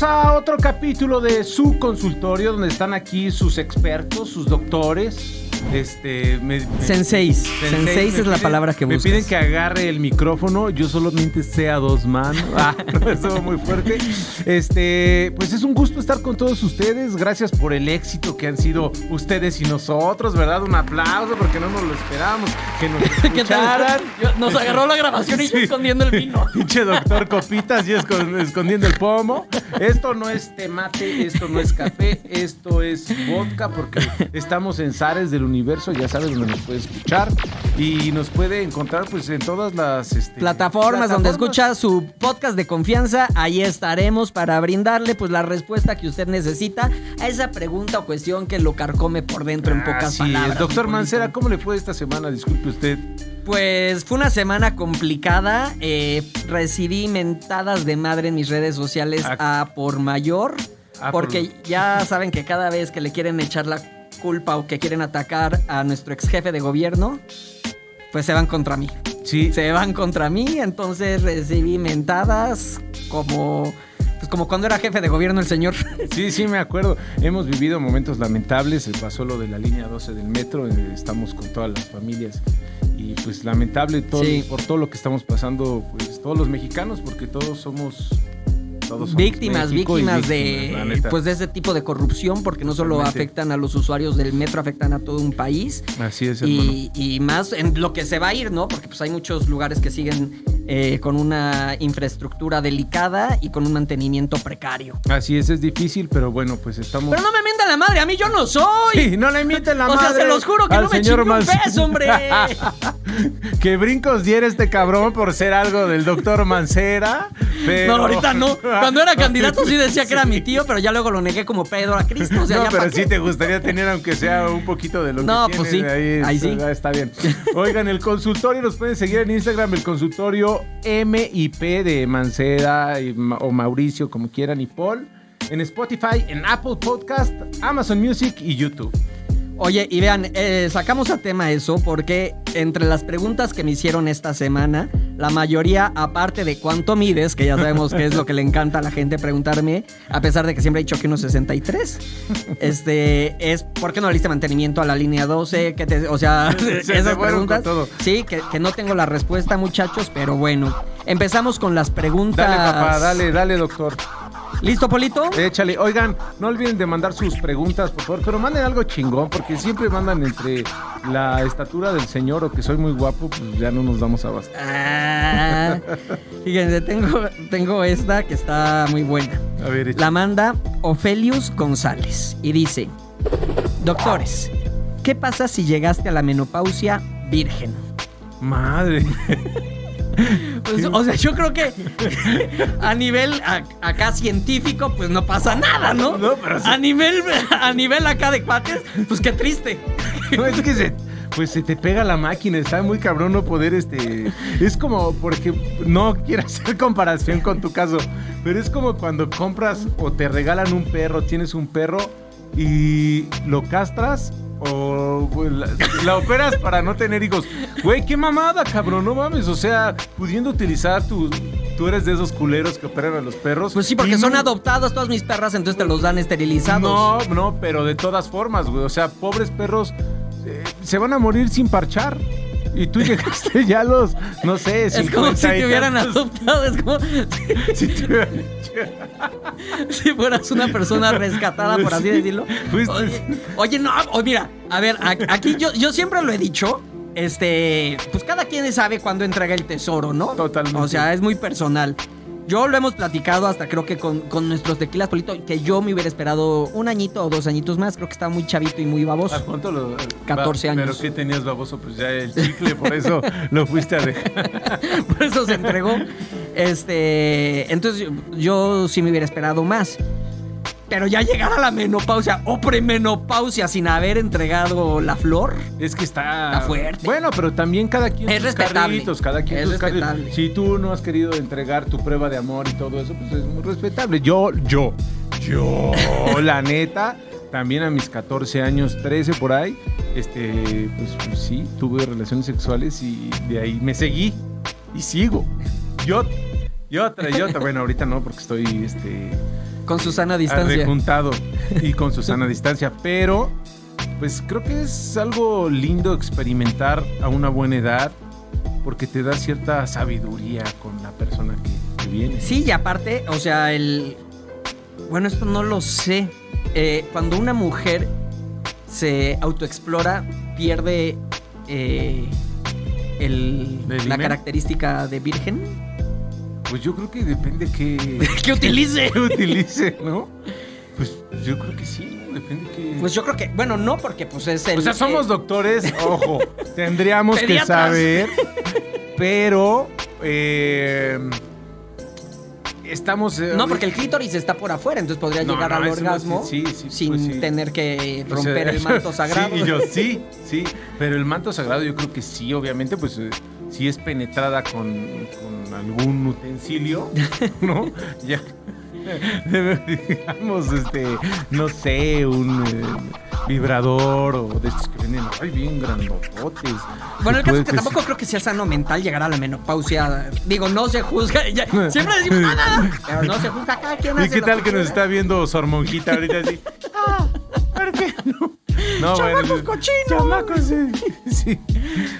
A otro capítulo de su consultorio donde están aquí sus expertos, sus doctores. Este, me, me- Senseis. Senseis, Senseis me es la piden- palabra que Me buscas. piden que agarre el micrófono, yo solamente sé a dos manos. Ah, no, eso muy fuerte. Este, pues es un gusto estar con todos ustedes. Gracias por el éxito que han sido ustedes y nosotros, ¿verdad? Un aplauso porque no nos lo esperábamos, que nos escucharan. Yo- Nos agarró la grabación y yo escondiendo el vino. Pinche doctor Copitas y escon- escondiendo el pomo. Esto no es temate, esto no es café, esto es vodka porque estamos en Zares del Universo, ya sabes dónde nos puede escuchar y nos puede encontrar pues en todas las este, Plataformas donde escucha su podcast de confianza, ahí estaremos para brindarle pues la respuesta que usted necesita a esa pregunta o cuestión que lo carcome por dentro en pocas Así es. palabras. Doctor Mancera. ¿cómo le fue esta semana? Disculpe usted. Pues fue una semana complicada. eh, recibí mentadas de madre en mis redes sociales Ah. a por mayor. Ah, por- porque ya saben que cada vez que le quieren echar la culpa o que quieren atacar a nuestro ex jefe de gobierno, pues se van contra mí. Sí, Se van contra mí, entonces recibí mentadas como. Pues como cuando era jefe de gobierno el señor. Sí, sí, me acuerdo. Hemos vivido momentos lamentables. Pasó lo de la línea 12 del metro. eh, Estamos con todas las familias. Y pues lamentable todo, Sí. por todo lo que estamos pasando, pues todos los mexicanos, porque todos somos. Todos víctimas, víctimas de pues de ese tipo de corrupción, porque no solo afectan a los usuarios del metro, afectan a todo un país. Así es. Y, y más en lo que se va a ir, ¿no? Porque pues hay muchos lugares que siguen eh, con una infraestructura delicada y con un mantenimiento precario. Así es, es difícil, pero bueno, pues estamos. Pero no me mienta la madre, a mí yo no soy. Sí, no le imiten la o sea, madre se los juro que no me chingue un peso, hombre. que brincos diera este cabrón por ser algo del doctor Mancera. Pero... No, ahorita no. Cuando era candidato sí decía que era mi tío, pero ya luego lo negué como Pedro a Cristo. O sea, no, ya pero sí qué. te gustaría tener, aunque sea un poquito de lo No, que pues tienes, sí. Ahí, sí. está bien. Oigan, el consultorio nos pueden seguir en Instagram, el consultorio MIP de Mancera y o Mauricio, como quieran, y Paul. En Spotify, en Apple Podcast, Amazon Music y YouTube. Oye, y vean, eh, sacamos a tema eso porque entre las preguntas que me hicieron esta semana, la mayoría, aparte de cuánto mides, que ya sabemos que es lo que le encanta a la gente preguntarme, a pesar de que siempre he dicho que unos 63, este, es ¿por qué no le diste mantenimiento a la línea 12? Que te- o sea, Se- se esas preguntas. todo. Sí, que, que no tengo la respuesta, muchachos, pero bueno. Empezamos con las preguntas. Dale, papá, dale, dale, doctor. ¿Listo, Polito? Échale. Oigan, no olviden de mandar sus preguntas, por favor, pero manden algo chingón, porque siempre mandan entre la estatura del señor o que soy muy guapo, pues ya no nos damos abasto. Ah, fíjense, tengo, tengo esta que está muy buena. A ver, échale. La manda Ofelius González y dice: Doctores, ¿qué pasa si llegaste a la menopausia virgen? Madre. Pues, o sea, yo creo que a nivel a- acá científico, pues no pasa nada, ¿no? No, pero sí. a nivel a nivel acá de cuates, pues qué triste. No, es que se, pues se te pega la máquina, está muy cabrón no poder, este... Es como, porque no quiero hacer comparación con tu caso, pero es como cuando compras o te regalan un perro, tienes un perro y lo castras o pues, la, la operas para no tener hijos. Güey, qué mamada, cabrón, no mames, o sea, pudiendo utilizar tu... Tú eres de esos culeros que operan a los perros. Pues sí, porque son adoptadas todas mis perras, entonces te los dan esterilizados. No, no, pero de todas formas, güey. O sea, pobres perros eh, se van a morir sin parchar. Y tú llegaste ya a los, no sé, Es como 50 si te hubieran adoptado, es como Si te- si fueras una persona rescatada, por así decirlo. Oye, oye, no, mira, a ver, aquí yo, yo siempre lo he dicho. Este, pues cada quien sabe cuándo entrega el tesoro, ¿no? Totalmente. O sea, es muy personal. Yo lo hemos platicado hasta creo que con, con nuestros tequilas, Polito, que yo me hubiera esperado un añito o dos añitos más. Creo que estaba muy chavito y muy ¿A baboso. cuánto lo.? 14 va- años. Pero ¿qué tenías baboso? Pues ya el chicle, por eso lo fuiste a dejar. Por eso se entregó. Este, entonces yo, yo sí me hubiera esperado más. Pero ya llegar a la menopausia o premenopausia sin haber entregado la flor. Es que está. Está fuerte. Bueno, pero también cada quien Es sus respetable. carritos, cada quien Es sus carritos. respetable. Si tú no has querido entregar tu prueba de amor y todo eso, pues es muy respetable. Yo, yo, yo, la neta, también a mis 14 años, 13 por ahí, este, pues, pues sí, tuve relaciones sexuales y de ahí me seguí y sigo. Yo, y otra, y otra. Bueno, ahorita no, porque estoy, este, Con su sana distancia. Juntado y con su sana distancia. Pero, pues creo que es algo lindo experimentar a una buena edad porque te da cierta sabiduría con la persona que, que viene. Sí, y aparte, o sea, el. Bueno, esto no lo sé. Eh, cuando una mujer se autoexplora, pierde eh, el- ¿El la característica de virgen. Pues yo creo que depende que, ¿Qué utilice? que utilice, ¿no? Pues yo creo que sí, depende que... Pues yo creo que, bueno, no, porque pues es el. o sea, somos eh, doctores, ojo, tendríamos que saber, pero eh, estamos... eh, No, porque el clítoris está por afuera, entonces podría No, llegar no, al orgasmo sí, sí, sin pues sí. tener que o sea, romper el manto sagrado. Sí, y yo sí, sí, pero el manto sagrado yo creo que sí, obviamente, pues eh, si es penetrada con, con algún utensilio, ¿no? Ya, digamos, este, no sé, un eh, vibrador o de estos que venden, ay, bien grandototes. Bueno, el Que caso es que tampoco creo que sea sano mental llegar a la menopausia. Digo, no se juzga. ya- siempre decimos "Ah, nada, pero no se juzga cada quien ¿Y hace qué tal que nos quiera. está viendo Sor Monjita ahorita así? Ah, ¿por qué no? No, Chamacos cochinos. Chamacos, sí. sí.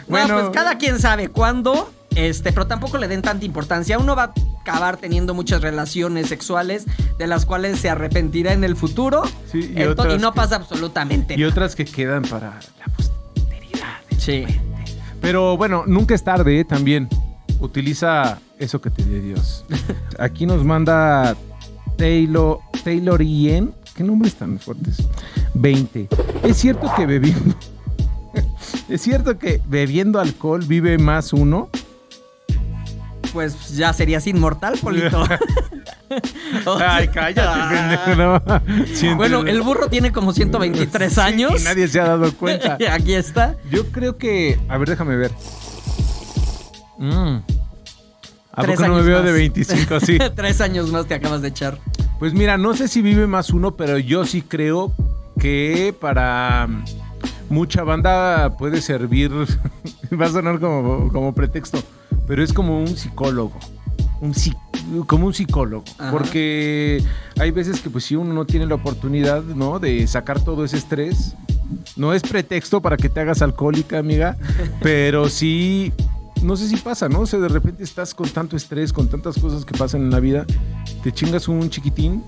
No, pues cada quien sabe cuándo, este, pero tampoco le den tanta importancia. Uno va a acabar teniendo muchas relaciones sexuales de las cuales se arrepentirá en el futuro. Sí, y no que- pasa absolutamente Y otras que quedan para la posteridad. Sí. Pero bueno, nunca es tarde ¿eh? también. Utiliza eso que te dio Dios. Aquí nos manda Taylor, Taylor Ian. ¿Qué nombres tan fuertes? 20. Es cierto que bebiendo. Es cierto que bebiendo alcohol vive más uno. Pues ya serías inmortal, Polito. O sea, Ay, cállate, no. Sí, Bueno, el burro tiene como 123 Sí, años. y nadie se ha dado cuenta. Aquí está. Yo creo que. A ver, déjame ver. Mm. ¿A Tres poco no me veo más. de 25? Sí. Tres años más te acabas de echar. Pues mira, no sé si vive más uno, pero yo sí creo que para mucha banda puede servir. Va a sonar como, como pretexto, pero es como un psicólogo. Un psi- como un psicólogo. Ajá. Porque hay veces que pues si uno no tiene la oportunidad, ¿no? De sacar todo ese estrés. No es pretexto para que te hagas alcohólica, amiga, pero sí, no sé si pasa, ¿no? O sea, de repente estás con tanto estrés, con tantas cosas que pasan en la vida, te chingas un chiquitín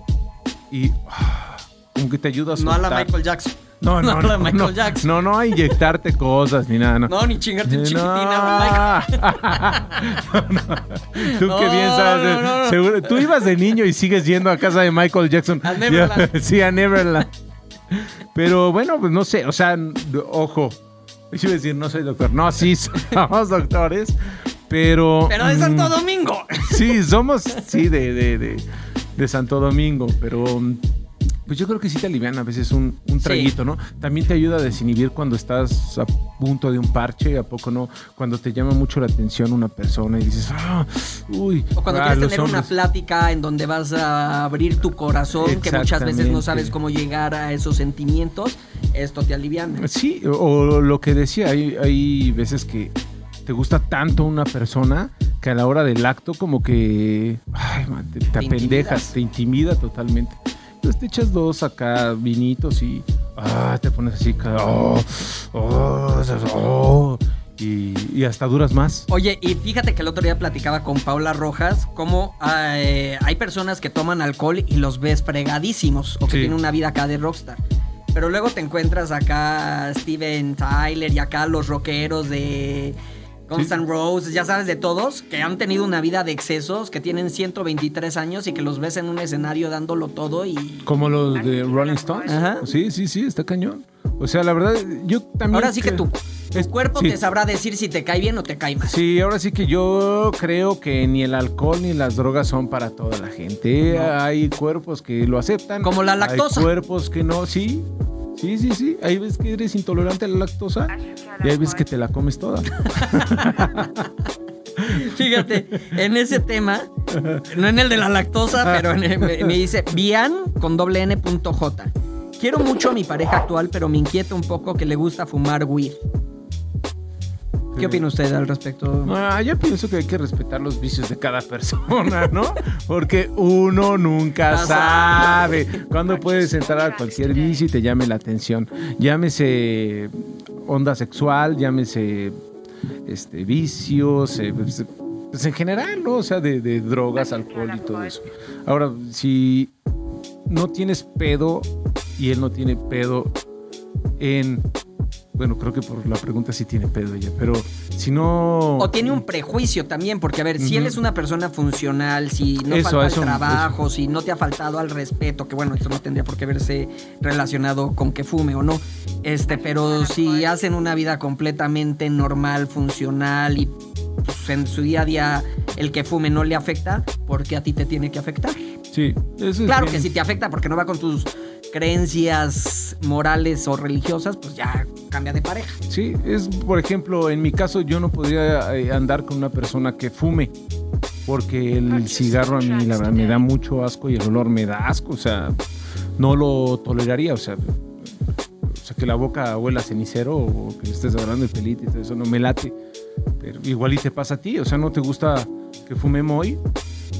y ah, como que te ayuda a No a la soltar. Michael Jackson. No, no, no a no, Michael no, Jackson. no, no a inyectarte cosas ni nada, no. No, ni chingarte un No. chiquitín a Michael. No, no. Tú No, qué bien sabes. no, no, no. seguro- tú ibas de niño y sigues yendo a casa de Michael Jackson. A Neverland. Sí, a Neverland. Pero bueno, pues no sé, o sea, ojo. Yo iba a decir, no soy doctor. No, sí, somos doctores, pero... Pero de Santo mm, Domingo. Sí, somos, sí, de, de, de, de Santo Domingo, pero mm, pues yo creo que sí te alivian a veces un, un Sí. traguito, ¿no? También te ayuda a desinhibir cuando estás a punto de un parche, ¿a poco no? Cuando te llama mucho la atención una persona y dices, ah, uy. O cuando ah, quieres tener una hombres". plática en donde vas a abrir tu corazón, que muchas veces no sabes cómo llegar a esos sentimientos, esto te aliviana. Sí, o, o lo que decía, hay, hay veces que te gusta tanto una persona que a la hora del acto como que ay, man, te, te Te apendejas, intimidas. te intimida totalmente. Entonces te echas dos acá vinitos y ah, te pones así, oh, oh, oh, y, y hasta duras más. Oye, y fíjate que el otro día platicaba con Paula Rojas cómo eh, hay personas que toman alcohol y los ves fregadísimos o que Sí. tienen una vida acá de rockstar. Pero luego te encuentras acá Steven Tyler y acá los rockeros de Guns Sí. N' Roses, ya sabes, de todos, que han tenido una vida de excesos, que tienen 123 años y que los ves en un escenario dándolo todo y... Como los de Rolling Stones. Ajá. Sí, sí, sí, está cañón. O sea, la verdad, yo también... Ahora sí que tu, tu es- cuerpo sí. te sabrá decir si te cae bien o te cae mal. Sí, ahora sí que yo creo que ni el alcohol ni las drogas son para toda la gente. Hay cuerpos que lo aceptan. Como la lactosa. Hay cuerpos que no, sí. Sí, sí, sí. Hay veces que eres intolerante a la lactosa y hay veces que te la comes toda. Fíjate, en ese tema, no en el de la lactosa, pero en el- me, me dice Bian con doble N punto J. Quiero mucho a mi pareja actual, pero me inquieta un poco que le gusta fumar weed. ¿Qué opina usted al respecto? Ah, yo pienso que hay que respetar los vicios de cada persona, ¿no? Porque uno nunca No sabe cuándo puedes entrar a cualquier vicio y te llame la atención. Llámese onda sexual, llámese este, vicios, eh, pues, pues, en general, ¿no? O sea, de, de drogas, alcohol y todo eso. Ahora, si no tienes pedo y él no tiene pedo en... Bueno, creo que por la pregunta sí tiene pedo ella, pero si no... O tiene un prejuicio también, porque a ver, si él es una persona funcional, si no Eso, falta eso, al trabajo, si no te ha faltado al respeto, que bueno, esto no tendría por qué verse relacionado con que fume o no, este, pero si hacen una vida completamente normal, funcional y pues, en su día a día el que fume no le afecta, ¿por qué a ti te tiene que afectar? Sí, eso es Claro bien. que si te afecta porque no va con tus creencias morales o religiosas, pues ya cambia de pareja. Sí, es, por ejemplo, en mi caso yo no podría eh, andar con una persona que fume, porque el cigarro a mí la verdad me da mucho asco y el olor me da asco, o sea, no lo toleraría, o sea, o sea que la boca huela a cenicero o que estés hablando de pelito y todo eso, no me late, pero igual y te pasa a ti, o sea, no te gusta que fumemos hoy,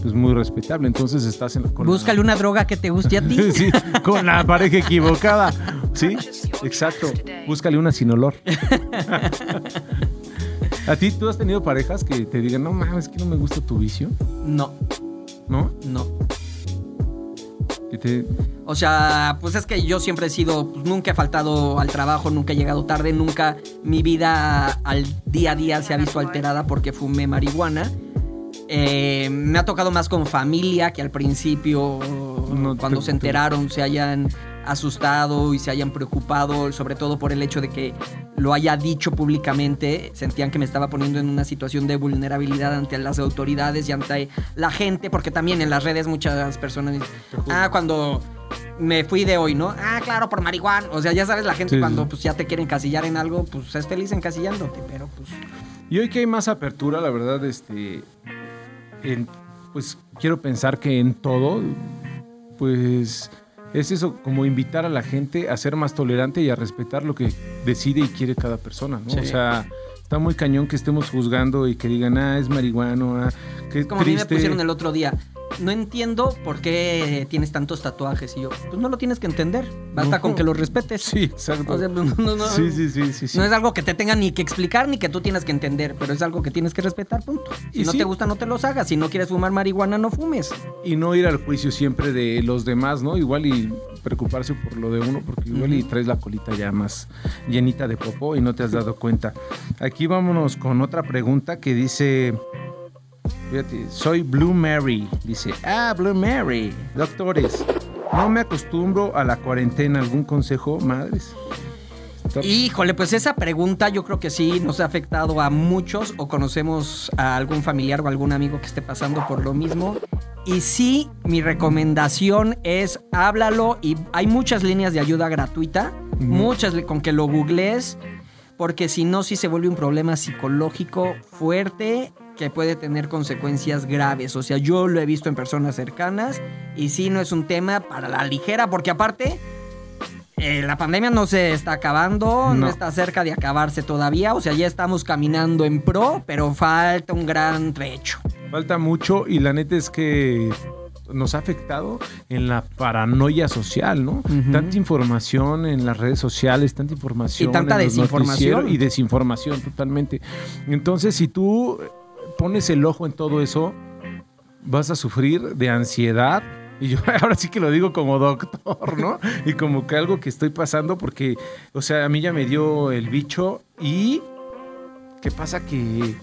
pues muy respetable, entonces estás en, con la- Búscale una droga que te guste a ti. Sí, con la pareja equivocada. Sí, exacto. Búscale una sin olor. ¿A ti tú has tenido parejas que te digan, no mames, que no me gusta tu vicio? No, ¿No? no. Te- O sea, pues es que yo siempre he sido, pues nunca he faltado al trabajo, nunca he llegado tarde, nunca mi vida al día a día se ha visto alterada porque fumé marihuana. Eh, me ha tocado más con familia que al principio, No cuando te- se enteraron, se hayan asustado y se hayan preocupado, sobre todo por el hecho de que lo haya dicho públicamente, sentían que me estaba poniendo en una situación de vulnerabilidad ante las autoridades y ante la gente, porque también en las redes muchas personas dicen, ah, cuando me fui de hoy, ¿no? Ah, claro, por marihuana. O sea, ya sabes, la gente Sí, cuando sí. pues ya te quiere encasillar en algo, pues es feliz encasillándote, pero pues... Y hoy que hay más apertura, la verdad, este, en- pues quiero pensar que en todo, pues es eso, como invitar a la gente a ser más tolerante y a respetar lo que decide y quiere cada persona, ¿no? Sí. O sea, está muy cañón que estemos juzgando y que digan, ah, es marihuano, ah, qué Como a mí me triste. pusieron el otro día. No entiendo por qué tienes tantos tatuajes. Y yo, pues no lo tienes que entender. Basta No. con que los respetes. Sí, exacto. O sea, pues, no, no, sí, sí, sí, sí. No es algo que te tengan ni que explicar ni que tú tienes que entender, pero es algo que tienes que respetar, punto. Si Y no sí. te gusta, no te los hagas. Si no quieres fumar marihuana, no fumes. Y no ir al juicio siempre de los demás, ¿no? Igual y preocuparse por lo de uno, porque igual y traes la colita ya más llenita de popó y no te has dado cuenta. Aquí vámonos con otra pregunta que dice, fíjate, soy Blue Mary. Dice, ah, Blue Mary, doctores, no me acostumbro a la cuarentena. ¿Algún consejo, madres? Híjole, pues esa pregunta yo creo que sí nos ha afectado a muchos o conocemos a algún familiar o algún amigo que esté pasando por lo mismo. Y sí, mi recomendación es háblalo y hay muchas líneas de ayuda gratuita, muchas con que lo googlees, porque si no, sí se vuelve un problema psicológico fuerte que puede tener consecuencias graves. O sea, yo lo he visto en personas cercanas y sí no es un tema para la ligera, porque aparte eh, la pandemia no se está acabando, no. No. está cerca de acabarse todavía. O sea, ya estamos caminando en pro, pero falta un gran trecho. Falta mucho y la neta es que nos ha afectado en la paranoia social, ¿no? Tanta información en las redes sociales, tanta información. Y tanta en desinformación. Y desinformación totalmente. Entonces, si tú pones el ojo en todo eso, vas a sufrir de ansiedad. Y yo ahora sí que lo digo como doctor, ¿no? Y como que algo que estoy pasando porque, o sea, a mí ya me dio el bicho y ¿qué pasa? Que,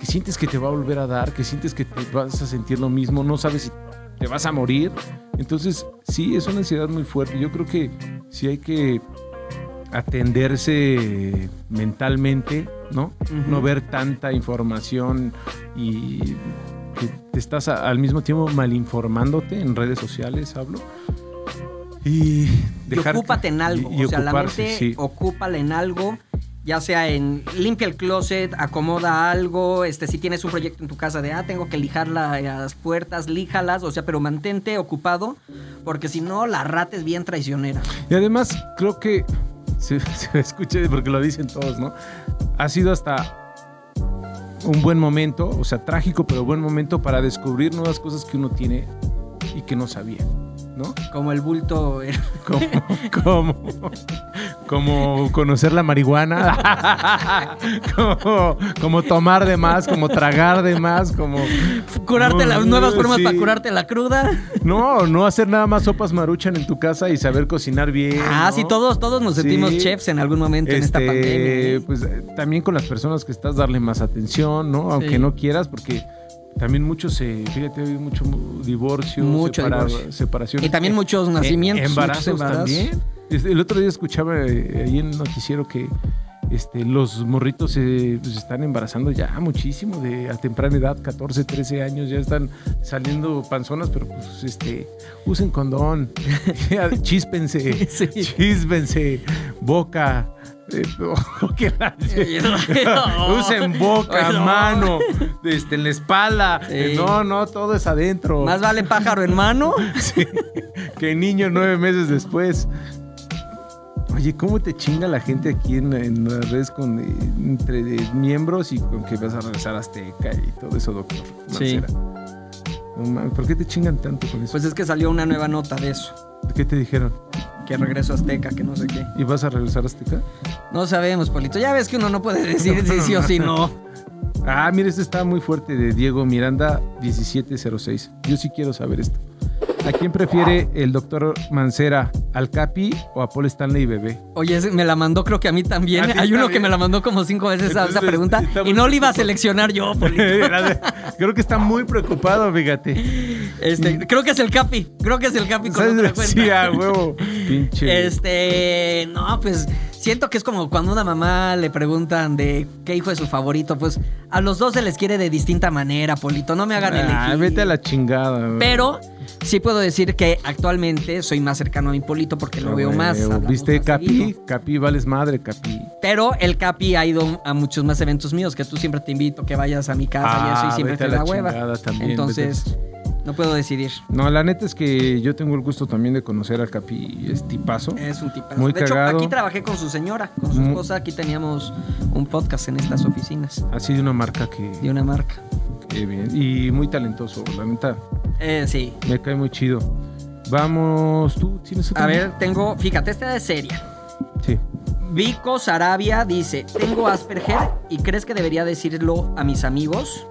que sientes que te va a volver a dar, que sientes que te vas a sentir lo mismo, no sabes si te vas a morir. Entonces, sí, es una ansiedad muy fuerte. Yo creo que sí hay que atenderse mentalmente, ¿no? No ver tanta información y que te estás a- al mismo tiempo malinformándote en redes sociales, hablo. Y ocúpate en algo. y- y o sea, la mente, sí. ocúpala en algo. Ya sea en limpia el closet, acomoda algo, este, si tienes un proyecto en tu casa de, ah, tengo que lijar la- las puertas, líjalas, o sea, pero mantente ocupado, porque si no, la rata es bien traicionera. Y además, creo que se, se escuche porque lo dicen todos, ¿no? Ha sido hasta un buen momento, o sea, trágico, pero buen momento para descubrir nuevas cosas que uno tiene y que no sabía, ¿no? Como el bulto. Como, como, como conocer la marihuana, como, como tomar de más, como tragar de más, como... Curarte No, las nuevas no, formas sí. para curarte la cruda. No, no hacer nada más sopas maruchan en tu casa y saber cocinar bien. Ah, ¿no? sí, todos, todos nos sentimos Sí. chefs en algún momento en esta Este, pandemia. ¿eh? Pues eh, también con las personas que estás, darle más atención, ¿no? Aunque Sí. no quieras, porque también muchos se, fíjate, hay mucho mu- divorcio, Mucho separa- divorcio. separación. Y también muchos nacimientos, embarazos, muchos embarazos. también. El otro día escuchaba eh, ahí en el noticiero que este, los morritos se pues, están embarazando ya muchísimo de a temprana edad, 14, 13 años, ya están saliendo panzonas, pero pues este, usen condón, chíspense, Sí. chíspense, boca. Eh, usen boca, No. mano, este, en la espalda. Sí. Eh, No, no, todo es adentro. Más vale pájaro en mano. Sí, que niño nueve meses después. Oye, ¿cómo te chinga la gente aquí en, en las redes con, eh, entre miembros y con que vas a regresar a Azteca y todo eso, doctor? Sí. No mames, ¿Por qué te chingan tanto con eso? Pues es que salió una nueva nota de eso. ¿Qué te dijeron? Que regreso a Azteca, que no sé qué. ¿Y vas a regresar a Azteca? No sabemos, Polito. Ya ves que uno no puede decir si sí o si no. Ah, mira, este está muy fuerte de Diego Miranda 1706. Yo sí quiero saber esto. ¿A quién prefiere el doctor Mancera? ¿Al Capi o a Paul Stanley Bebé? Oye, me la mandó creo que a mí también. ¿A ti Hay uno que me la mandó como cinco veces esa, pregunta y no la iba a seleccionar yo. Creo que está muy preocupado, fíjate. Este, creo que es el Capi. Creo que es el Capi con otra cuenta. Sí, a huevo. Pinche. Este, no, pues siento que es como cuando a una mamá le preguntan de qué hijo es su favorito, pues a los dos se les quiere de distinta manera, Polito, no me hagan elegir. Ah, vete a la chingada. güey. Pero sí puedo decir que actualmente soy más cercano a mi Polito porque lo Ah, veo más. ¿Viste, más Capi? seguido. Capi, vales madre, Capi. Pero el Capi ha ido a muchos más eventos míos, que tú siempre te invito que vayas a mi casa y eso, Ah, y siempre vete te a da la hueva. también, Entonces, no puedo decidir. No, la neta es que yo tengo el gusto también de conocer al Capi, es tipazo. Es un tipazo. Muy de hecho, cagado. aquí trabajé con su señora, con su esposa. Aquí teníamos un podcast en estas oficinas Así de una marca que, de una marca. que bien. Y muy talentoso, la neta. Eh, sí. Me cae muy chido. Vamos, tú tienes otra. A ver, tengo, fíjate, esta es seria. Sí. Vico Sarabia dice, tengo Asperger y crees que debería decirlo a mis amigos.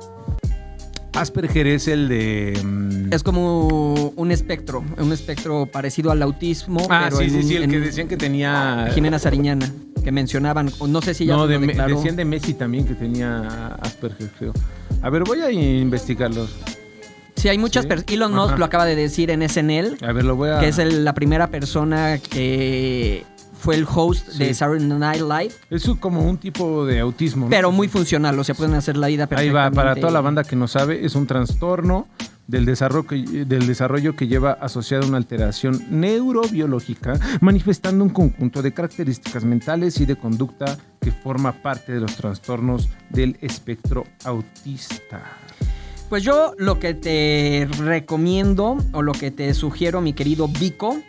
Asperger es el de. mm, Es como un espectro, un espectro parecido al autismo, ah, pero sí, sí, un- sí, el que decían que tenía. Jimena Sariñana, que mencionaban, o no sé si ya no, de declaró. decían de Messi también que tenía Asperger, creo. A ver, voy a investigarlo. Sí, hay muchas Sí. personas. Elon Musk Ajá. lo acaba de decir en SNL, A ver, lo voy a. que es el- la primera persona que fue el host de. Saturday Night Live, Es como un tipo de autismo. ¿no? pero muy funcional, o sea, pueden hacer la vida Ahí perfectamente. va, para toda la banda que no sabe, es un trastorno del desarrollo, que, del desarrollo que lleva asociada una alteración neurobiológica, manifestando un conjunto de características mentales y de conducta que forma parte de los trastornos del espectro autista. Pues yo lo que te recomiendo o lo que te sugiero, mi querido Vico,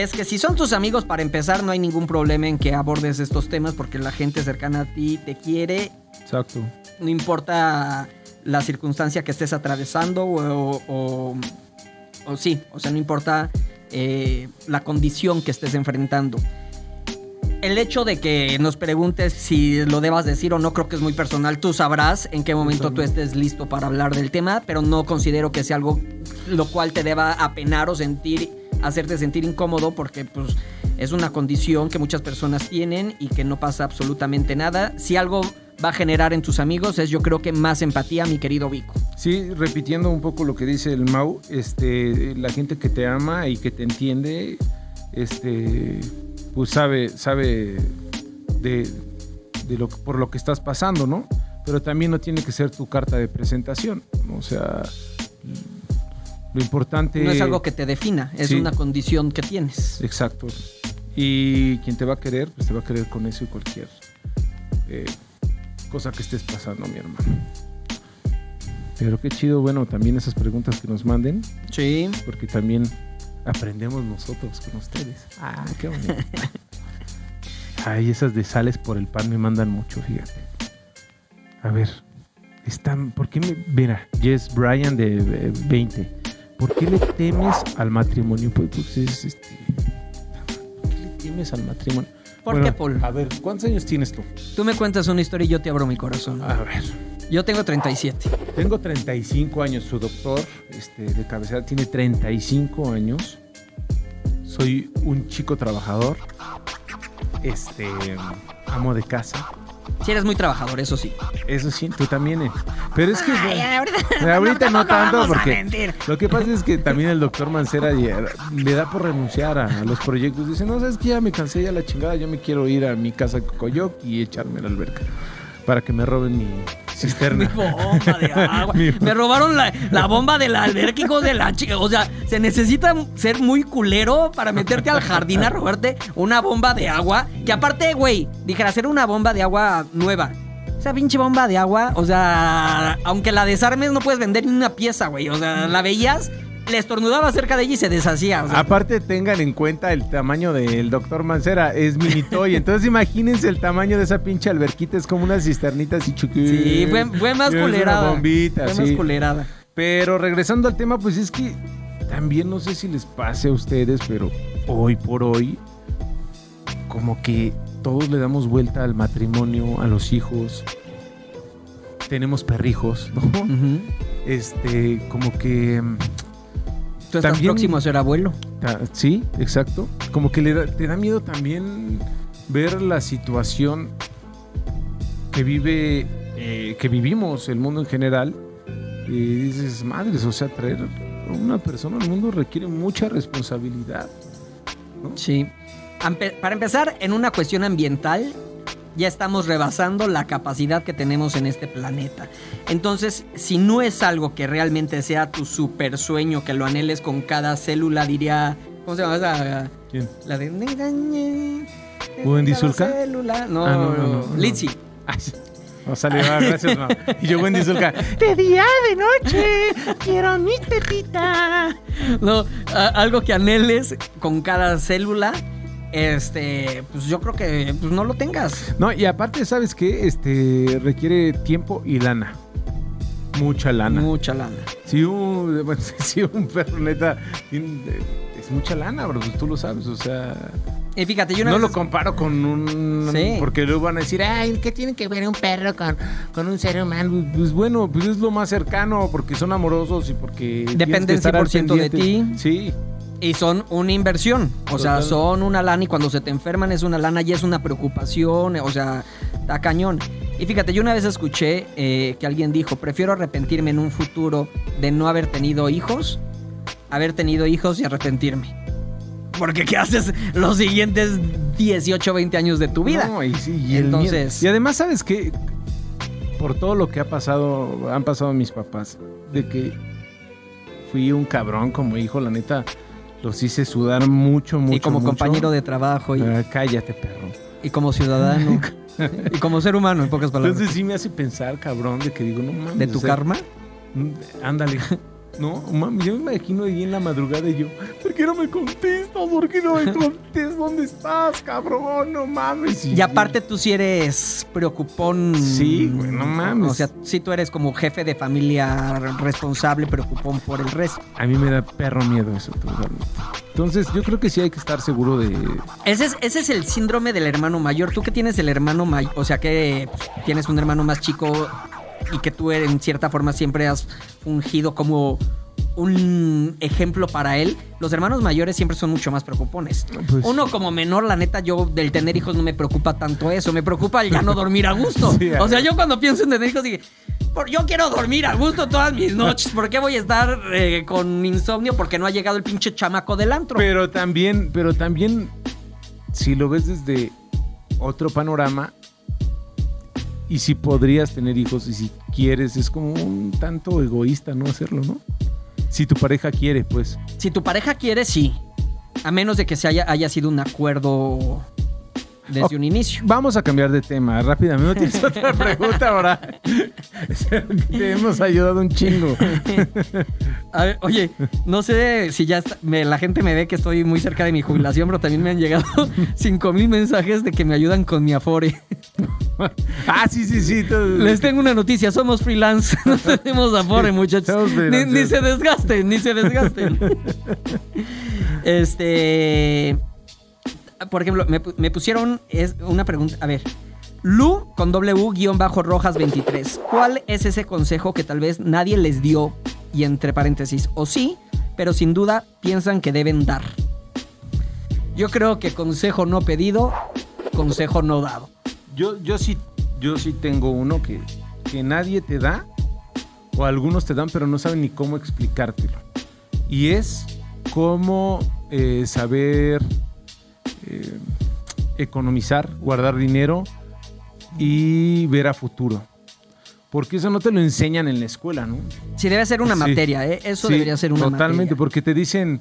es que si son tus amigos, para empezar, no hay ningún problema en que abordes estos temas porque la gente cercana a ti te quiere, Exacto. no importa la circunstancia que estés atravesando o, o- o sí, o sea, no importa eh, la condición que estés enfrentando. El hecho de que nos preguntes si lo debas decir o no creo que es muy personal. Tú sabrás en qué momento tú estés listo para hablar del tema, pero no considero que sea algo lo cual te deba apenar o sentir, hacerte sentir incómodo porque pues es una condición que muchas personas tienen y que no pasa absolutamente nada. Si algo va a generar en tus amigos es yo creo que más empatía, mi querido Vico. Sí, repitiendo un poco lo que dice el Mau, este, la gente que te ama y que te entiende, este, pues sabe, sabe de, de lo, por lo que estás pasando, ¿no? Pero también no tiene que ser tu carta de presentación, o sea, lo importante... No es algo que te defina, es Sí. una condición que tienes. Exacto. Y quien te va a querer, pues te va a querer con eso y cualquier eh, cosa que estés pasando, mi hermano. Pero qué chido, bueno, también esas preguntas que nos manden, Sí. porque también aprendemos nosotros con ustedes. Ah, qué bonito. Ay, esas de sales por el pan me mandan mucho, fíjate. A ver, están, ¿por qué me, mira, Jess Bryan de eh, 20, ¿por qué le temes al matrimonio? Pues, pues es este, ¿por qué le temes al matrimonio? ¿Por Bueno, qué, Paul? A ver, ¿cuántos años tienes tú? Tú me cuentas una historia y yo te abro mi corazón. A ver, Yo tengo 37. tengo 35 años, su doctor este, de cabecera tiene 35 años. Soy un chico trabajador, este, amo de casa. Si eres muy trabajador, eso sí. Eso sí, tú también. eh. Pero es que Ay, bueno, ahorita, ahorita no tanto porque lo que pasa es que también el doctor Mancera le da por renunciar a, a los proyectos. Dice, no, sabes que ya me cansé ya la chingada, yo me quiero ir a mi casa Coyoc y echarme a la alberca para que me roben mi Mi cisterna. bomba de agua. Mi- Me robaron la, la bomba de la alberca, hijo de la chica. O sea, se necesita ser muy culero para meterte al jardín a robarte una bomba de agua. Que aparte, güey, dijera, hacer una bomba de agua nueva. Esa pinche bomba de agua, o sea, aunque la desarmes, no puedes vender ni una pieza, güey. O sea, la veías, le estornudaba cerca de ella y se deshacía. o sea. Aparte tengan en cuenta el tamaño del doctor Mancera, es mini toy. Entonces imagínense el tamaño de esa pinche alberquita, es como una cisternita así chiquita. sí, fue, fue más Y culerada. bombita, fue más culerada. Pero regresando al tema, pues es que también no sé si les pase a ustedes, pero hoy por hoy, como que todos le damos vuelta al matrimonio, a los hijos. Tenemos perrijos, ¿no? Este, como que. Tú estás También- próximo a ser abuelo. ta- Sí, exacto. Como que le da- te da miedo también ver la situación que vive, eh, que vivimos, el mundo en general. Y dices, madres, o sea, traer a una persona al mundo requiere mucha responsabilidad. Sí. Para empezar, en una cuestión ambiental, ya estamos rebasando la capacidad que tenemos en este planeta. Entonces, si no es algo que realmente sea tu super sueño, que lo anheles con cada célula, diría. ¿Cómo se llama esa? ¿Quién? La de. ¿Wendy Cada Zulka? célula. No, Ah, no, no, no, sí. No salió, gracias, no. Y yo, Wendy Zulka, de día, de noche, quiero mi tetita. No, algo que anheles con cada célula. Este, pues yo creo que pues no lo tengas. No, y aparte, ¿sabes qué? Este, requiere tiempo y lana. Mucha lana. Mucha lana. Si un, bueno, si un perro neta es mucha lana, bro, pues tú lo sabes, o sea, Y fíjate, yo no vez- lo comparo con un Sí. porque luego van a decir, ay, ¿qué tiene que ver un perro con, con un ser humano? Pues bueno, pues es lo más cercano, porque son amorosos y porque Dependen que estar al 100% de pendiente. Sí, Y son una inversión. O sea, son una lana y cuando se te enferman es una lana y es una preocupación. O sea, está cañón. Y fíjate, yo una vez escuché eh, que alguien dijo, prefiero arrepentirme en un futuro de no haber tenido hijos, haber tenido hijos y arrepentirme. Porque ¿qué haces los siguientes 18, 20 años de tu vida? No, y, sí, y Entonces-. Y además, ¿sabes qué? Por todo lo que ha pasado, han pasado mis papás, de que fui un cabrón como hijo, la neta, los hice sudar mucho, mucho. y como mucho. compañero de trabajo y, Ah, cállate, perro. y como ciudadano y como ser humano, en pocas palabras. Entonces sí me hace pensar, cabrón, de que digo, no mames. ¿De tu o sea, karma? mm, Ándale. No, mami, yo me imagino ahí en la madrugada y yo, ¿por qué no me contestas? ¿Por qué no me contestas? ¿Dónde estás, cabrón? No mames. Y aparte tú sí eres preocupón. Sí, güey, no mames. O sea, sí tú eres como jefe de familia responsable, preocupón por el resto. A mí me da perro miedo eso, totalmente. Entonces, yo creo que sí hay que estar seguro de. Ese es, ese es el síndrome del hermano mayor. Tú que tienes el hermano mayor, o sea que pues, tienes un hermano más chico y que tú en cierta forma siempre has fungido como un ejemplo para él. Los hermanos mayores siempre son mucho más preocupones. Pues- Uno como menor, la neta, yo del tener hijos no me preocupa tanto eso. Me preocupa el ya no dormir a gusto. Sí, o sea, yo cuando pienso en tener hijos dije, "Por- yo quiero dormir a gusto todas mis noches. ¿Por qué voy a estar eh, con insomnio? Porque no ha llegado el pinche chamaco del antro. Pero también, pero también, si lo ves desde otro panorama, y si podrías tener hijos y si quieres, es como un tanto egoísta no hacerlo, ¿no? Si tu pareja quiere, pues. Si tu pareja quiere, sí. A menos de que se haya, haya sido un acuerdo desde Ok. un inicio. Vamos a cambiar de tema rápidamente. ¿No tienes otra pregunta ahora? Te hemos ayudado un chingo. A ver, oye, no sé si ya está- me- la gente me ve que estoy muy cerca de mi jubilación, pero también me han llegado 5 mil mensajes de que me ayudan con mi Afore. ah, sí, sí, sí. Les tengo una noticia, somos freelance, no tenemos afore, muchachos. somos Ni, se desgasten, ni se desgasten. este, por ejemplo, me, me pusieron es una pregunta, a ver, Lu con W guion bajo rojas 23. ¿Cuál es ese consejo que tal vez nadie les dio y entre paréntesis o sí, pero sin duda piensan que deben dar? Yo creo que consejo no pedido, consejo no dado. Yo, yo sí, yo sí tengo uno que, que nadie te da, o algunos te dan, pero no saben ni cómo explicártelo. Y es cómo eh, saber eh, economizar, guardar dinero y ver a futuro. Porque eso no te lo enseñan en la escuela, ¿no? Sí, debe ser una Sí. materia, ¿eh? Eso Sí, debería ser una Totalmente, materia. porque te dicen,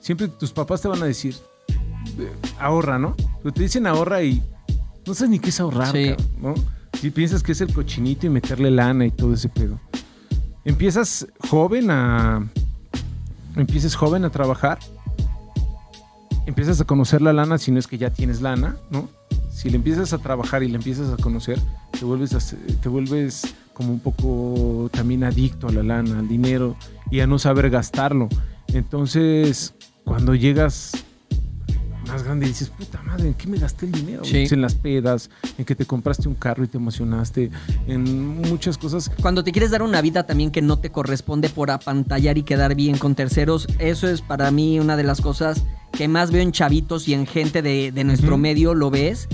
siempre tus papás te van a decir, ahorra, ¿no? Pero te dicen ahorra y no sabes ni qué es ahorrar, Sí. cabrón, ¿no? Si piensas que es el cochinito y meterle lana y todo ese pedo. Empiezas joven a... Empiezas joven a trabajar. Empiezas a conocer la lana si no es que ya tienes lana, ¿no? Si le empiezas a trabajar y le empiezas a conocer, te vuelves, a te vuelves como un poco también adicto a la lana, al dinero y a no saber gastarlo. Entonces, cuando llegas más grande dices, puta madre, ¿en qué me gasté el dinero? Sí. Pues en las pedas, en que te compraste un carro y te emocionaste, en muchas cosas. Cuando te quieres dar una vida también que no te corresponde por apantallar y quedar bien con terceros, eso es para mí una de las cosas que más veo en chavitos y en gente de, de nuestro medio, lo ves.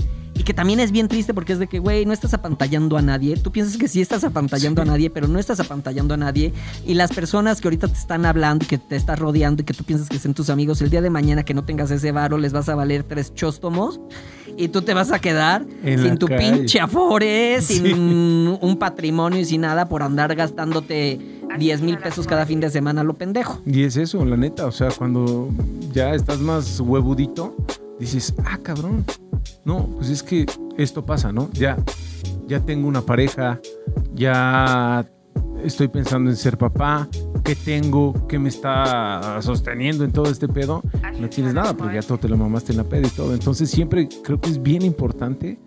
Que también es bien triste porque es de que, güey, no estás apantallando a nadie. Tú piensas que sí estás apantallando Sí. a nadie, pero no estás apantallando a nadie. Y las personas que ahorita te están hablando que te estás rodeando y que tú piensas que son tus amigos, el día de mañana que no tengas ese varo, les vas a valer tres chóstomos. Y tú te vas a quedar En sin tu calle. pinche afore, sin Sí. un patrimonio y sin nada por andar gastándote 10 mil pesos cada fin de semana a lo pendejo. Y es eso, la neta. O sea, cuando ya estás más huevudito, dices, ah, cabrón. No, pues es que esto pasa, ¿no? Ya, ya tengo una pareja, ya estoy pensando en ser papá, ¿qué tengo? ¿Qué me está sosteniendo en todo este pedo? No tienes nada, porque ya todo te lo mamaste en la peda y todo. Entonces siempre creo que es bien importante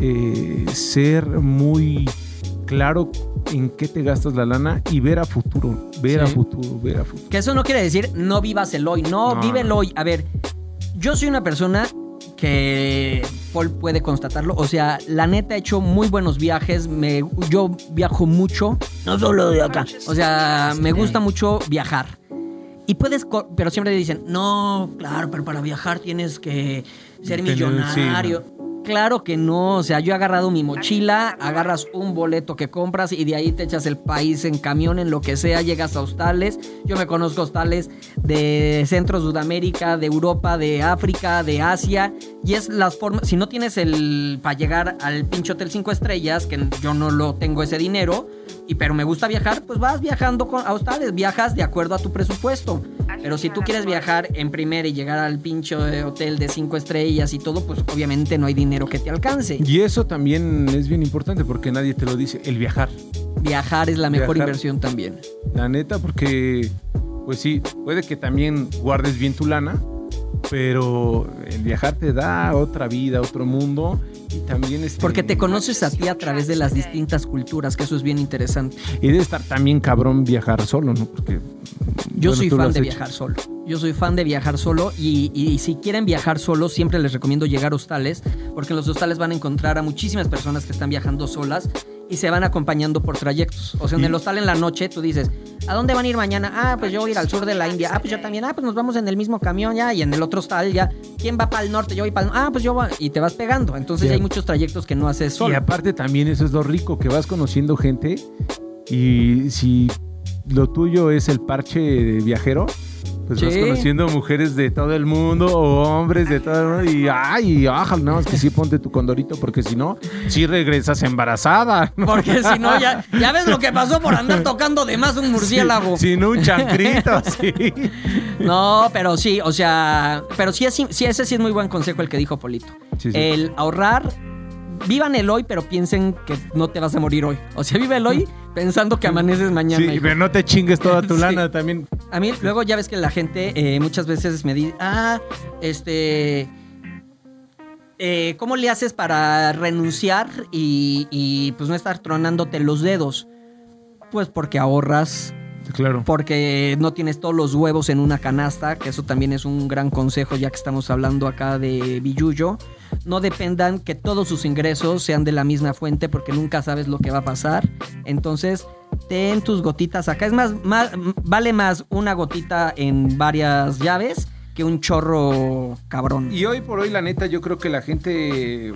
eh, ser muy claro en qué te gastas la lana y ver a futuro, ver a futuro, ver a futuro. Que eso no quiere decir no vivas el hoy, no, No, vive el hoy. A ver, yo soy una persona que Paul puede constatarlo. O sea, la neta he hecho muy buenos viajes. Me, yo viajo mucho, no solo de acá. O sea, me gusta mucho viajar. Y puedes, pero siempre dicen, no, claro, pero para viajar tienes que ser millonario. Claro que no, o sea, yo he agarrado mi mochila, agarras un boleto que compras y de ahí te echas el país en camión, en lo que sea, llegas a hostales. Yo me conozco hostales de Centro, Sudamérica, de Europa, de África, de Asia. Y es las formas, si no tienes el, para llegar al pinche hotel 5 estrellas, que yo no lo tengo ese dinero, y pero me gusta viajar, pues vas viajando con, a hostales, viajas de acuerdo a tu presupuesto. Pero si tú quieres viajar en primera y llegar al pinche eh, hotel de 5 estrellas y todo, pues obviamente no hay dinero que te alcance. Y eso también es bien importante porque nadie te lo dice, el viajar. Viajar es la mejor Viajar. inversión también. La neta, porque, pues sí, puede que también guardes bien tu lana, pero el viajar te da otra vida, otro mundo y también este, Porque te conoces a ti a través de las distintas culturas, que eso es bien interesante. Y debe estar también cabrón viajar solo, ¿no? Porque Yo bueno, soy fan de hecho. viajar solo. Yo soy fan de viajar solo y, y si quieren viajar solo, siempre les recomiendo llegar a hostales, porque en los hostales van a encontrar a muchísimas personas que están viajando solas y se van acompañando por trayectos. O sea, en el hostal en la noche tú dices, ¿a dónde van a ir mañana? Ah, pues yo voy a ir al sur de la India. Ah, pues yo también. Ah, pues nos vamos en el mismo camión ya. Y en el otro hostal ya. ¿Quién va para el norte? Yo voy para el Ah, pues yo voy. Y te vas pegando. Entonces ya muchos trayectos que no haces Y solo. aparte también eso es lo rico, que vas conociendo gente y si lo tuyo es el parche de viajero, pues vas Sí. conociendo mujeres de todo el mundo o hombres de todo el mundo y ay, ájale, nada más que sí ponte tu condorito porque si no, sí regresas embarazada. ¿no? Porque si no, ya, ya ves lo que pasó por andar tocando de más un murciélago. Sin un chancrito, sí. No, pero sí, o sea, pero sí, es, sí, ese sí es muy buen consejo el que dijo Polito. Sí, sí. El ahorrar, vivan el hoy, pero piensen que no te vas a morir hoy. O sea, vive el hoy pensando que amaneces mañana. Sí, hijo. pero no te chingues toda tu Sí. lana también. A mí luego ya ves que la gente eh, muchas veces me dice, ah, este... eh, ¿cómo le haces para renunciar y, y, pues no estar tronándote los dedos? Pues porque ahorras, Claro. porque no tienes todos los huevos en una canasta, que eso también es un gran consejo ya que estamos hablando acá de Billuyo. No dependan que todos sus ingresos sean de la misma fuente porque nunca sabes lo que va a pasar. Entonces, ten tus gotitas acá. Es más, más vale más una gotita en varias llaves que un chorro cabrón. Y hoy por hoy, la neta, yo creo que la gente,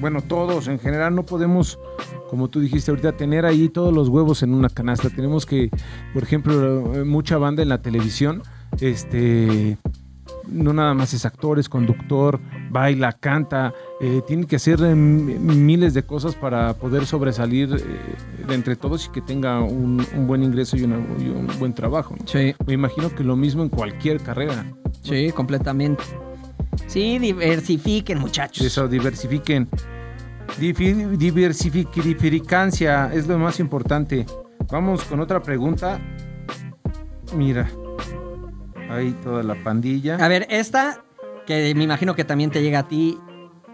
bueno, todos en general no podemos, como tú dijiste ahorita, tener ahí todos los huevos en una canasta. Tenemos que, por ejemplo, mucha banda en la televisión, este, no nada más es actor, es conductor, baila, canta, eh, tiene que hacer eh, miles de cosas para poder sobresalir eh, de entre todos y que tenga un, un buen ingreso y, una- y un buen trabajo. ¿no? Sí. Me imagino que lo mismo en cualquier carrera. Sí, completamente. Sí, diversifiquen, muchachos. Eso, diversifiquen. Diversificancia es lo más importante. Vamos con otra pregunta. Mira. Ahí toda la pandilla. A ver, esta, que me imagino que también te llega a ti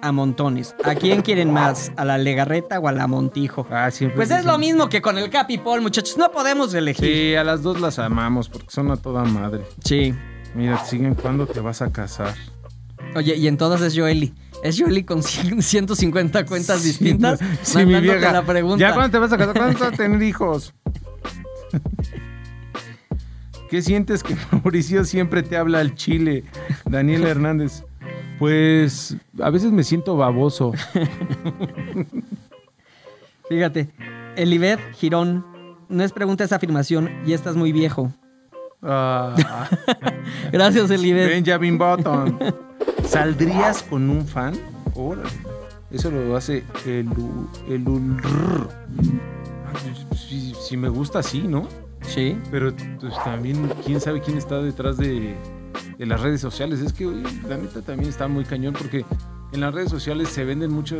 a montones. ¿A quién quieren más? ¿A la Legarreta o a la Montijo? Ah, siempre Pues es dicen- lo mismo que con el Capi Paul, muchachos. No podemos elegir. Sí, a las dos las amamos porque son a toda madre. Sí. Mira, siguen cuándo te vas a casar. Oye, y en todas es Joely. Es Joely con cien- 150 cuentas distintas. Sí, mi vieja. la pregunta. ¿Ya cuándo te vas a casar? ¿Cuándo vas a tener hijos? ¿Qué sientes que Mauricio siempre te habla al chile? Daniel Hernández. Pues a veces me siento baboso. Fíjate. Elibet Girón. No es pregunta, es afirmación. Y estás muy viejo. Ah, Gracias, Elibet. Benjamin Button. ¿Saldrías con un fan? Órale. Eso lo hace el, el pues, Si, si me gusta, sí, ¿no? Sí. Pero pues, también, quién sabe quién está detrás de, de las redes sociales. Es que oye, la neta también está muy cañón porque en las redes sociales se venden mucho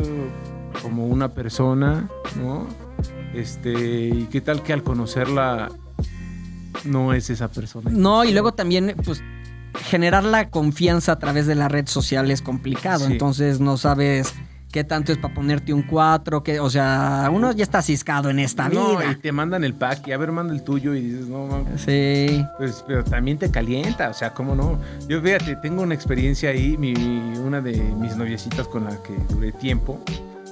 como una persona, ¿no? Este, y qué tal que al conocerla no es esa persona. No, y luego también, pues, generar la confianza a través de la red social es complicado. Sí. Entonces no sabes qué tanto es para ponerte un 4, que, o sea, uno ya está ciscado en esta No, vida. y te mandan el pack y a ver, manda el tuyo y dices, no, mames. Sí. Pues, pero también te calienta, o sea, ¿cómo no? Yo, fíjate, tengo una experiencia ahí, mi, una de mis noviecitas con la que duré tiempo,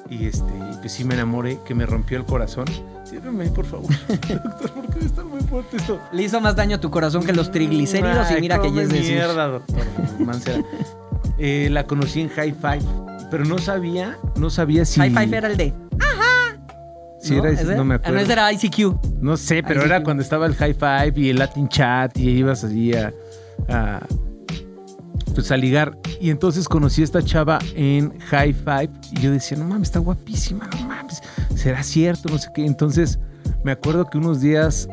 y este, pues sí me enamoré, que me rompió el corazón. Sírveme, por favor, doctor, porque está muy fuerte esto. Le hizo más daño a tu corazón que los triglicéridos y mira que ya es de mierda, doctor. Eh, la conocí en High Five, pero no sabía, no sabía si... High Five era el de. si era ese, no me Ah, acuerdo. no, era ICQ. No sé, pero era cuando estaba el high five y el Latin chat y ibas así a, a, pues a ligar. Y entonces conocí a esta chava en high five y yo decía, no mames, está guapísima, no mames, será cierto, no sé qué. Entonces me acuerdo que unos días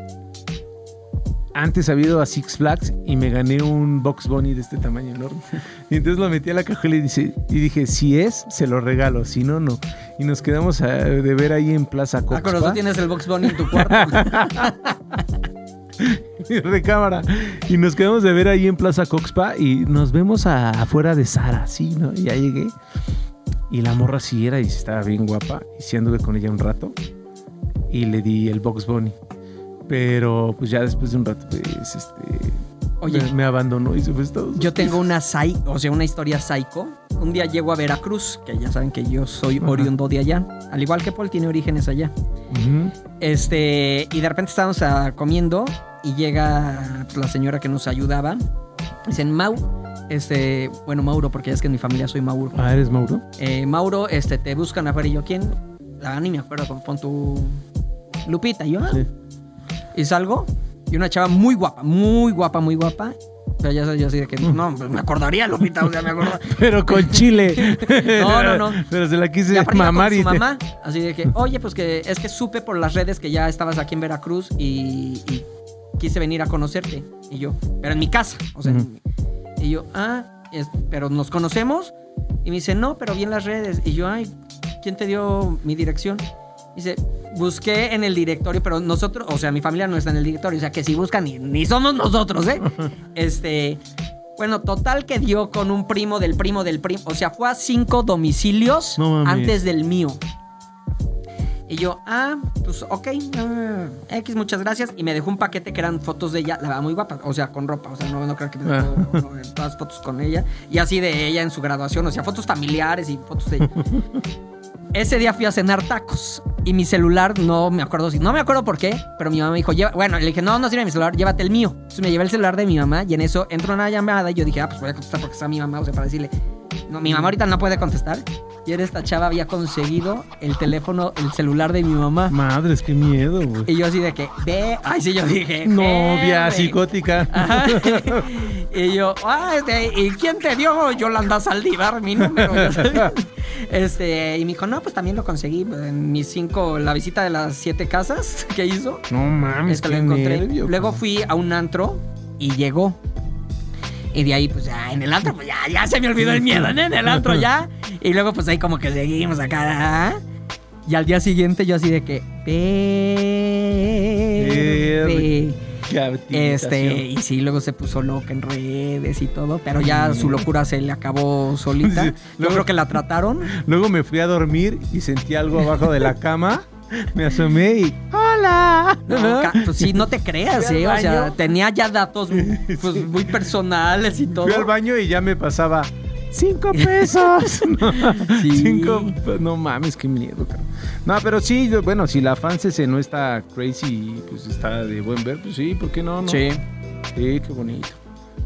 antes había ido a Six Flags y me gané un Box Bunny de este tamaño enorme. Y entonces lo metí a la cajuela y, dice, y dije, si es, se lo regalo, si no, no. Y nos quedamos a, de ver ahí en Plaza Ah, con Coxpa. razón tienes el Box Bunny en tu cuarto. mi recámara. Y nos quedamos de ver ahí en Plaza Coxpa y nos vemos a- afuera de Sara, sí, ¿no? Y ya llegué. Y la morra sí era y estaba bien guapa. Y sí anduve con ella un rato. Y le di el Box Bunny. Pero pues ya después de un rato, pues, este... Oye. Me, me abandonó y se fue a Estados Yo tengo una o sea, una historia psycho. Un día llego a Veracruz, que ya saben que yo soy Ajá. oriundo de allá. Al igual que Paul tiene orígenes allá. Este, y de repente estábamos ah, comiendo y llega pues, la señora que nos ayudaba. Dicen, Mau, este, bueno, Mauro, porque ya es que en mi familia soy Mauro. Ah, ¿eres Mauro? Eh, Mauro, este, te buscan afuera y yo, ¿quién? Ah, ni me acuerdo, con, pon tu Lupita. Y yo, ah. Sí. Y salgo y una chava muy guapa, muy guapa, muy guapa. Pero ya sabes, yo así de que, no, pues me acordaría, Lupita, o sea, me acordaría. Pero con chile. No, no, no. Pero se la quise mamar con y su te- mamá, así de que, oye, pues que es que supe por las redes que ya estabas aquí en Veracruz y, y quise venir a conocerte. Y yo, pero en mi casa, o sea, y yo, ah, es- pero nos conocemos. Y me dice, no, pero vi en las redes. Y yo, ay, ¿quién te dio mi dirección? Dice, busqué en el directorio, pero nosotros, o sea, mi familia no está en el directorio, o sea, que si buscan, ni, ni somos nosotros, ¿eh? este, Bueno, total que dio con un primo del primo del primo. O sea, fue a cinco domicilios No antes del mío. Y yo, ah, pues ok, ah, X, muchas gracias. Y me dejó un paquete que eran fotos de ella, la verdad, muy guapa, o sea, con ropa, o sea, no, no creo que me dejó Ah. no, en todas fotos con ella. Y así de ella en su graduación, o sea, fotos familiares y fotos de ella. Ese día fui a cenar tacos y mi celular, no me acuerdo si, no me acuerdo por qué, pero mi mamá me dijo, "Lleva-". bueno, le dije, no, no sirve mi celular, llévate el mío. Entonces me llevé el celular de mi mamá y en eso entró una llamada y yo dije, ah, pues voy a contestar porque está mi mamá, o sea, para decirle, no, mi mamá ahorita no puede contestar. Y era esta chava había conseguido el teléfono, el celular de mi mamá. Madres, qué miedo, güey. Y yo así de que, ve, ay, sí, yo dije, Novia ve, psicótica. Ajá. y yo, ah, este, ¿y quién te dio Yolanda Saldívar mi número? este, y me dijo, no, pues también lo conseguí en mis cinco, la visita de las siete casas que hizo. No mames, Este qué lo encontré. nervio, Luego fui a un antro y llegó. Y de ahí, pues ya en el antro, pues ya, ya se me olvidó el miedo, ¿no? En el antro ya. Y luego, pues ahí como que seguimos acá. ¿ah? Y al día siguiente yo así de que. Este, y sí, luego se puso loca en redes y todo, pero ya su locura se le acabó solita. Sí, Yo luego- creo que la trataron. Luego me fui a dormir y sentí algo abajo de la cama. Me asomé y. ¡Hola! No, pues sí, no te creas, ¿eh? O sea, tenía ya datos pues, muy personales y todo. Fui al baño y ya me pasaba. ¡Cinco pesos! No, Sí. Cinco. No mames, qué miedo, cabrón. No, pero sí, bueno, si la se no está crazy y pues está de buen ver, pues sí, ¿por qué no? no? Sí. Sí, qué bonito.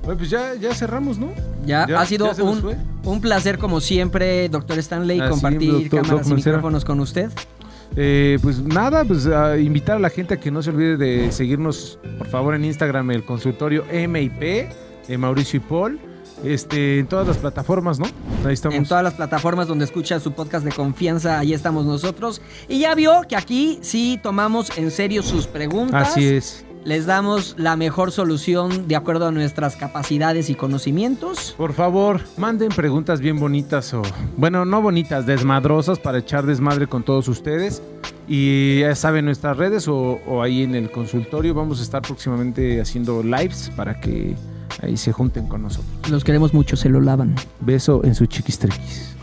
Bueno, pues ya, ya cerramos, ¿no? Ya, Ya- ha sido ya un, un placer, como siempre, doctor Stanley, Así, compartir doctor- cámaras y micrófonos con usted. Eh, pues nada, pues a invitar a la gente a que no se olvide de seguirnos, por favor, en Instagram, el consultorio MIP de Mauricio y Paul. Este, en todas las plataformas, ¿no? Ahí estamos. En todas las plataformas donde escucha su podcast de confianza, ahí estamos nosotros. Y ya vio que aquí sí tomamos en serio sus preguntas. Así es. Les damos la mejor solución de acuerdo a nuestras capacidades y conocimientos. Por favor, manden preguntas bien bonitas o, bueno, no bonitas, desmadrosas para echar desmadre con todos ustedes. Y ya saben nuestras redes o, o ahí en el consultorio vamos a estar próximamente haciendo lives para que ahí se junten con nosotros. Los queremos mucho, se lo lavan. Beso en su chiquistriquis.